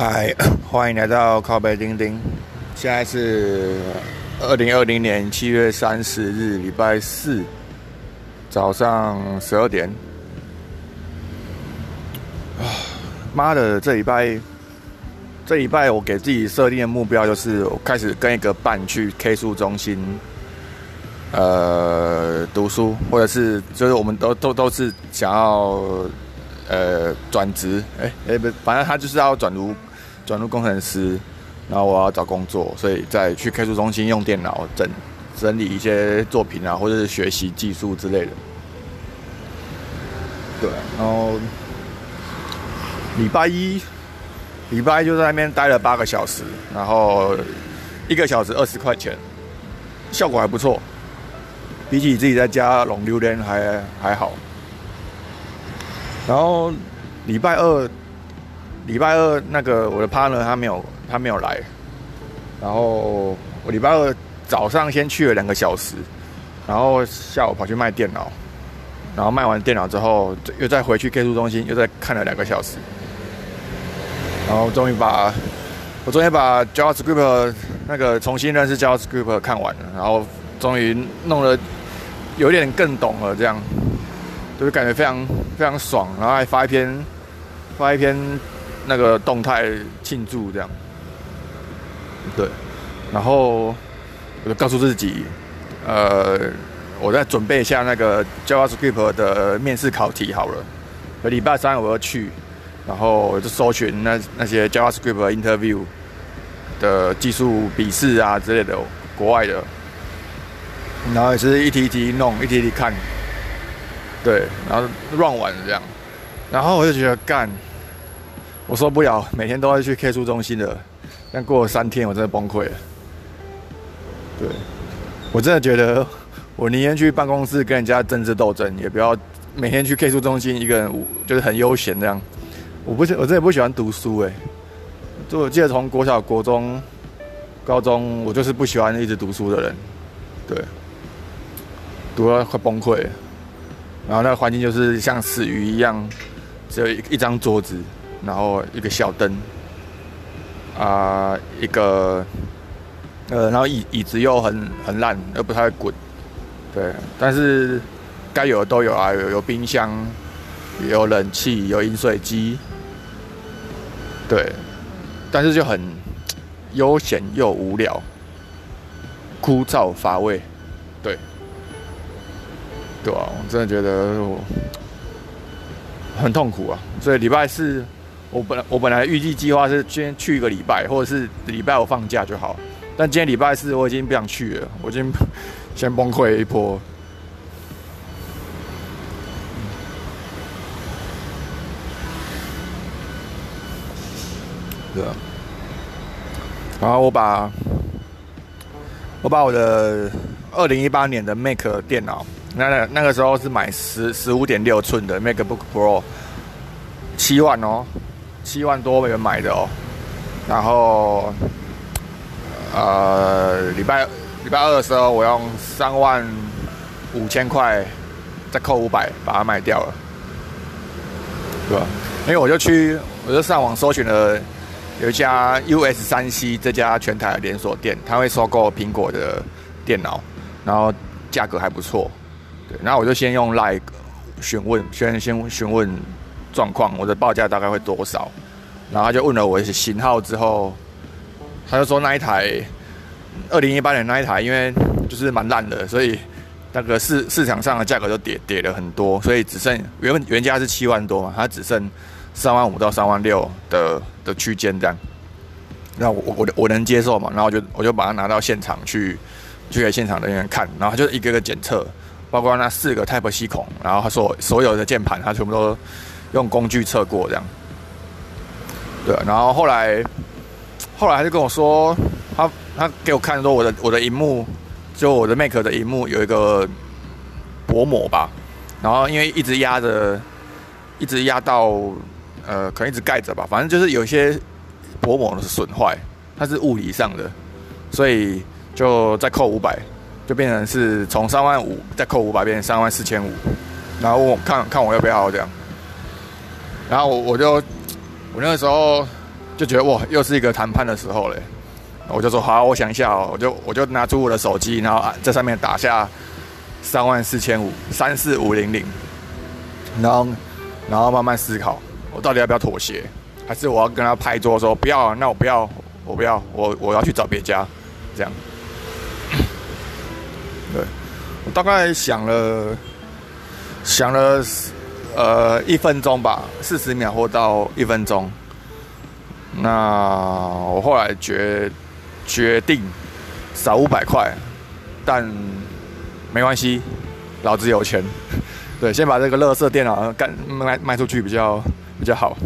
嗨，欢迎来到靠北钉钉。现在是二零二零年七月三十日，礼拜四早上十二点。啊，妈的，这礼拜这礼拜我给自己设定的目标就是，我开始跟一个伴去 K 书中心，呃，读书，或者是就是我们都都都是想要呃转职，哎哎不，反正他就是要转读。转入工程师，然后我要找工作，所以再去 K 书中心用电脑整整理一些作品啊，或者是学习技术之类的。对，然后礼拜一礼拜一就在那边待了八个小时，然后一个小时二十块钱，效果还不错，比起自己在家弄榴莲还还好。然后礼拜二。礼拜二那个我的 partner 他没有他没有来，然后我礼拜二早上先去了两个小时，然后下午跑去卖电脑，然后卖完电脑之后又再回去 K 书中心又再看了两个小时，然后终于把我终于把 JavaScript 那个重新认识 JavaScript 看完了，然后终于弄得有点更懂了，这样就是感觉非常非常爽，然后还发一篇发一篇。那个动态庆祝这样，对，然后我就告诉自己，呃，我在准备一下那个 JavaScript 的面试考题好了。礼拜三我要去，然后我就搜寻那那些 JavaScript interview 的技术笔试啊之类的，国外的，然后也是一题一题弄，一题一题看，对，然后乱玩这样，然后我就觉得干。我受不了，每天都要去 K 书中心的，但过了三天，我真的崩溃了。对，我真的觉得，我宁愿去办公室跟人家政治斗争，也不要每天去 K 书中心一个人，就是很悠闲这样。我不，我真的不喜欢读书哎。就我记得从国小、国中、高中，我就是不喜欢一直读书的人。对，读到快崩溃。然后那个环境就是像死鱼一样，只有一一张桌子。然后一个小灯，啊，一个，呃，然后椅椅子又很很烂，又不太会滚，对，但是该有的都有啊，有有冰箱，有冷气，有饮水机，对，但是就很悠闲又无聊，枯燥乏味，对，对啊，我真的觉得很痛苦啊，所以礼拜四。我本来我本来预计计划是先去一个礼拜，或者是礼拜五放假就好。但今天礼拜四我已经不想去了，我已经 先崩溃一波。对啊。然后我把我把我的二零一八年的 Mac 电脑，那那个时候是买十十五点六寸的 MacBook Pro，七万哦。七万多美元买的哦，然后，呃，礼拜礼拜二的时候，我用三万五千块再扣五百把它卖掉了，对吧？因为我就去，我就上网搜寻了有一家 US 三 C 这家全台连锁店，他会收购苹果的电脑，然后价格还不错，对，然后我就先用 Like 询问，先先询问。状况，我的报价大概会多少？然后他就问了我一些型号之后，他就说那一台二零一八年那一台，因为就是蛮烂的，所以那个市市场上的价格就跌跌了很多，所以只剩原本原价是七万多嘛，它只剩三万五到三万六的的区间这样。那我我我能接受嘛？然后我就我就把它拿到现场去去给现场人员看，然后他就一个个检测，包括那四个 Type C 孔，然后他说所有的键盘他全部都。用工具测过这样，对，然后后来，后来他就跟我说，他他给我看说我的我的荧幕，就我的 Mac 的荧幕有一个薄膜吧，然后因为一直压着，一直压到呃，可能一直盖着吧，反正就是有些薄膜的损坏，它是物理上的，所以就再扣五百，就变成是从三万五再扣五百，变成三万四千五，然后我看看我要不要这样。然后我我就我那个时候就觉得哇，又是一个谈判的时候嘞。我就说好，我想一下哦，我就我就拿出我的手机，然后在上面打下三万四千五三四五零零，然后然后慢慢思考，我到底要不要妥协，还是我要跟他拍桌说不要，那我不要，我不要，我我要去找别家，这样。对，我大概想了想了呃一分钟吧，四十秒或到一分钟。那我后来决。决定少五百块，但没关系，老子有钱。对，先把这个乐色电脑干卖卖出去比较比较好。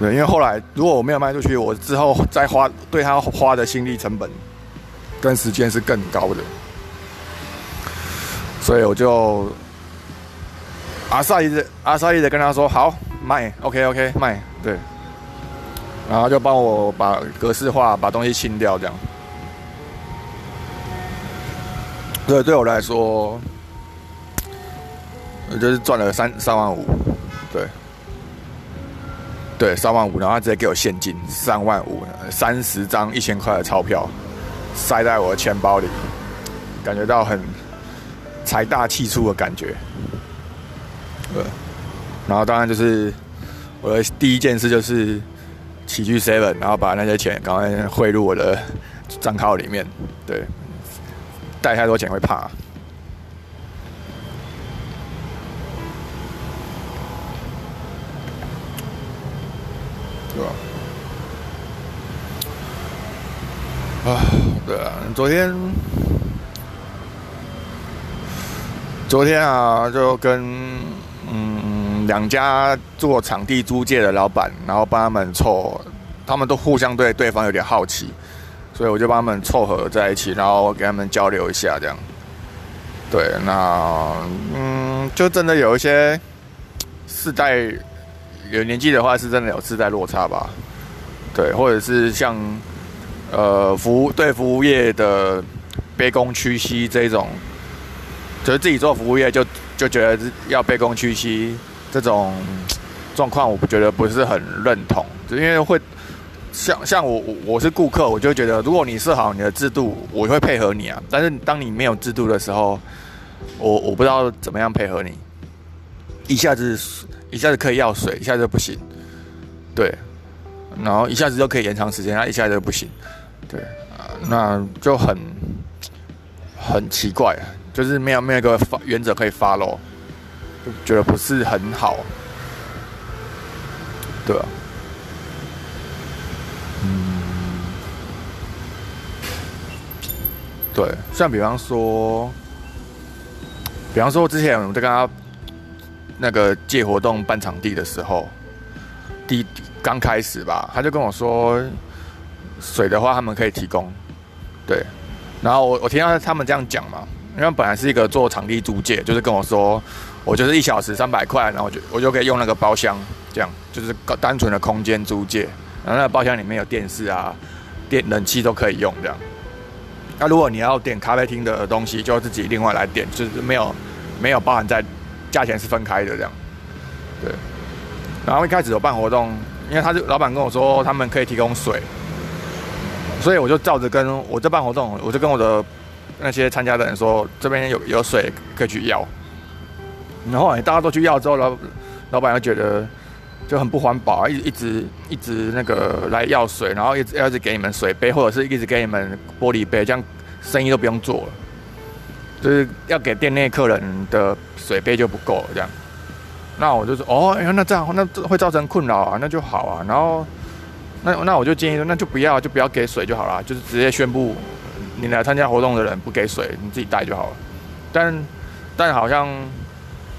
对，因为后来如果我没有卖出去，我之后再花对他花的心力成本跟时间是更高的，所以我就阿萨伊的阿萨伊的跟他说好卖，OK OK 卖，对。然后就帮我把格式化，把东西清掉，这样。对，对我来说，就是赚了三三万五，对，对，三万五，然后他直接给我现金三万五，三十张一千块的钞票，塞在我的钱包里，感觉到很财大气粗的感觉。对，然后当然就是我的第一件事就是。起去 seven，然后把那些钱赶快汇入我的账号里面。对，带太多钱会怕，对？啊，对啊，昨天，昨天啊，就跟两家做场地租借的老板，然后帮他们凑，他们都互相对对方有点好奇，所以我就帮他们凑合在一起，然后给他们交流一下，这样。对，那嗯，就真的有一些世代有年纪的话，是真的有世代落差吧？对，或者是像呃服务对服务业的卑躬屈膝这种，就是自己做服务业就就觉得要卑躬屈膝。这种状况，我不觉得不是很认同，就因为会像像我我是顾客，我就觉得如果你设好你的制度，我会配合你啊。但是当你没有制度的时候，我我不知道怎么样配合你，一下子一下子可以要水，一下子不行，对，然后一下子就可以延长时间，然后一下子就不行，对。啊，那就很很奇怪，就是没有没有一个原则可以发咯。觉得不是很好，对啊，嗯，对，像比方说，比方说之前我们在跟他那个借活动办场地的时候，第刚开始吧，他就跟我说，水的话他们可以提供，对，然后我我听到他们这样讲嘛，因为本来是一个做场地租借，就是跟我说。我就是一小时三百块，然后我就我就可以用那个包厢，这样就是单纯的空间租借，然后那个包厢里面有电视啊、电冷气都可以用这样。那如果你要点咖啡厅的东西，就自己另外来点，就是没有没有包含在价钱是分开的这样。对。然后一开始有办活动，因为他就老板跟我说他们可以提供水，所以我就照着跟我这办活动，我就跟我的那些参加的人说，这边有有水可以去要。然后大家都去要之后，老老板又觉得就很不环保，一直一直一直那个来要水，然后一直要一直给你们水杯，或者是一直给你们玻璃杯，这样生意都不用做了。就是要给店内客人的水杯就不够这样。那我就说哦，那这样那会造成困扰啊，那就好啊。然后那那我就建议说，那就不要就不要给水就好了，就是直接宣布你来参加活动的人不给水，你自己带就好了。但但好像。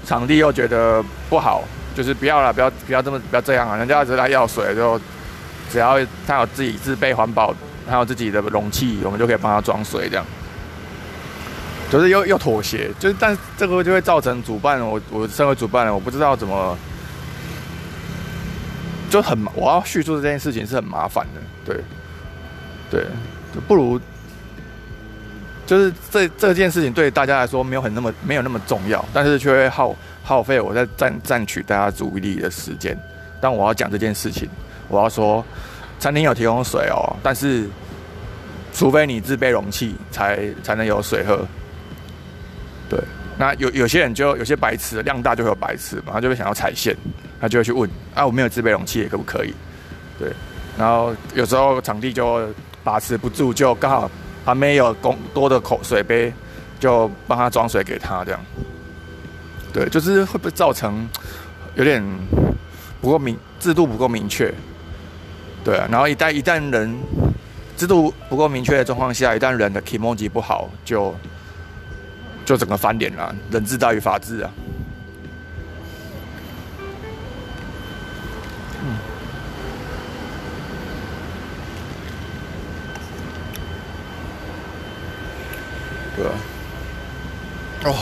场地又觉得不好，就是不要了，不要不要这么不要这样啊！人家只来要水，就只要他有自己自备环保，还有自己的容器，我们就可以帮他装水，这样。就是又又妥协，就是但这个就会造成主办，我我身为主办，我不知道怎么，就很我要叙述这件事情是很麻烦的，对，对，就不如。就是这这件事情对大家来说没有很那么没有那么重要，但是却会耗耗费我在占占取大家注意力的时间。当我要讲这件事情，我要说，餐厅有提供水哦，但是除非你自备容器，才才能有水喝。对，那有有些人就有些白痴，量大就会有白痴嘛，他就会想要踩线，他就会去问啊，我没有自备容器，可不可以？对，然后有时候场地就把持不住，就刚好他没有公多的口水杯，就帮他装水给他这样。对，就是会不会造成有点不够明制度不够明确？对啊，然后一旦一旦人制度不够明确的状况下，一旦人的 emoji 不好，就就整个翻脸了，人治大于法治啊。哦。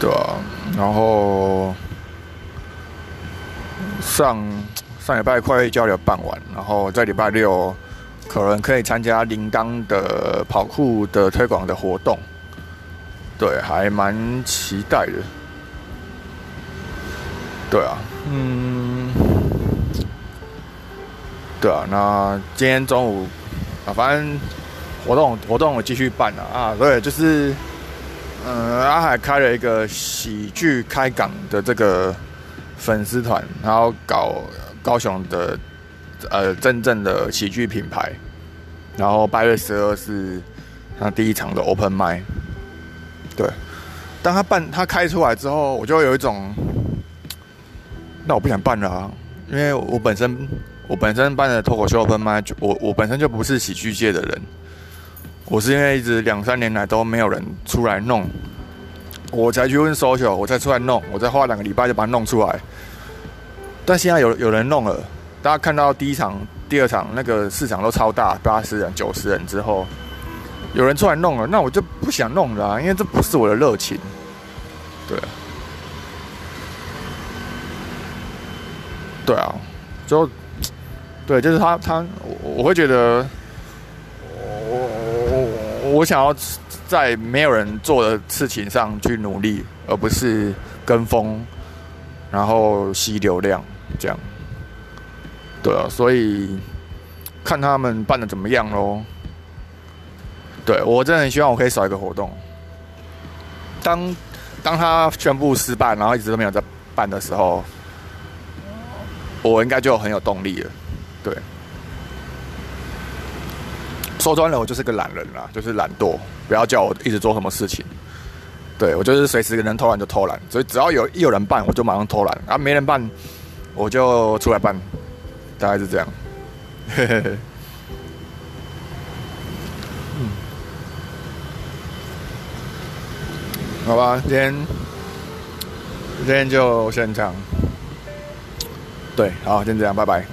对啊，然后上上礼拜快乐交流办完，然后在礼拜六可能可以参加铃铛的跑酷的推广的活动，对，还蛮期待的。对啊，嗯，对啊，那今天中午啊，反正活动活动我继续办了啊，对，就是。嗯，阿海开了一个喜剧开港的这个粉丝团，然后搞高雄的呃真正的喜剧品牌，然后八月十二是他第一场的 open m i 对，当他办他开出来之后，我就有一种，那我不想办了啊，因为我本身我本身办的脱口秀 open m i 我我本身就不是喜剧界的人。我是因为一直两三年来都没有人出来弄，我才去问 social，我才出来弄，我再花两个礼拜就把它弄出来。但现在有有人弄了，大家看到第一场、第二场那个市场都超大，八十人、九十人之后，有人出来弄了，那我就不想弄了，因为这不是我的热情。对，对啊，就对，就是他他，我我会觉得。我我我我想要在没有人做的事情上去努力，而不是跟风，然后吸流量这样。对啊，所以看他们办的怎么样喽。对我真的很希望我可以少一个活动。当当他宣布失败，然后一直都没有在办的时候，我应该就很有动力了。对。说穿了，我就是个懒人啦，就是懒惰。不要叫我一直做什么事情，对我就是随时能偷懒就偷懒。所以只要有一有人办，我就马上偷懒；啊，没人办，我就出来办。大概是这样。嗯，好吧，今天今天就先这样。对，好，先这样，拜拜。